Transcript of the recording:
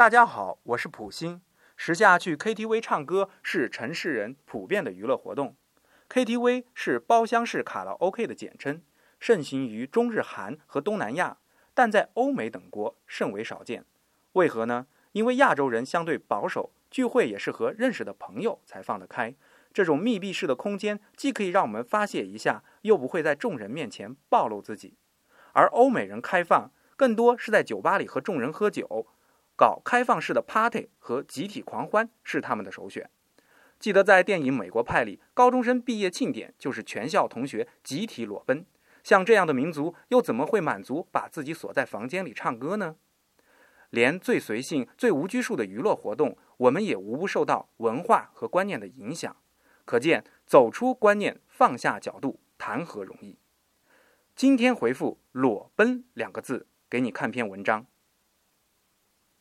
大家好，我是普星。时下去 KTV 唱歌是城市人普遍的娱乐活动。KTV 是包厢式卡拉 OK 的简称，盛行于中日韩和东南亚，但在欧美等国甚为少见。为何呢？因为亚洲人相对保守，聚会也是和认识的朋友才放得开。这种密闭式的空间，既可以让我们发泄一下，又不会在众人面前暴露自己。而欧美人开放，更多是在酒吧里和众人喝酒。搞开放式的 party 和集体狂欢是他们的首选。记得在电影《美国派》里，高中生毕业庆典就是全校同学集体裸奔。像这样的民族，又怎么会满足把自己锁在房间里唱歌呢？连最随性、最无拘束的娱乐活动，我们也无不受到文化和观念的影响。可见，走出观念，放下角度，谈何容易？今天回复“裸奔”两个字，给你看篇文章。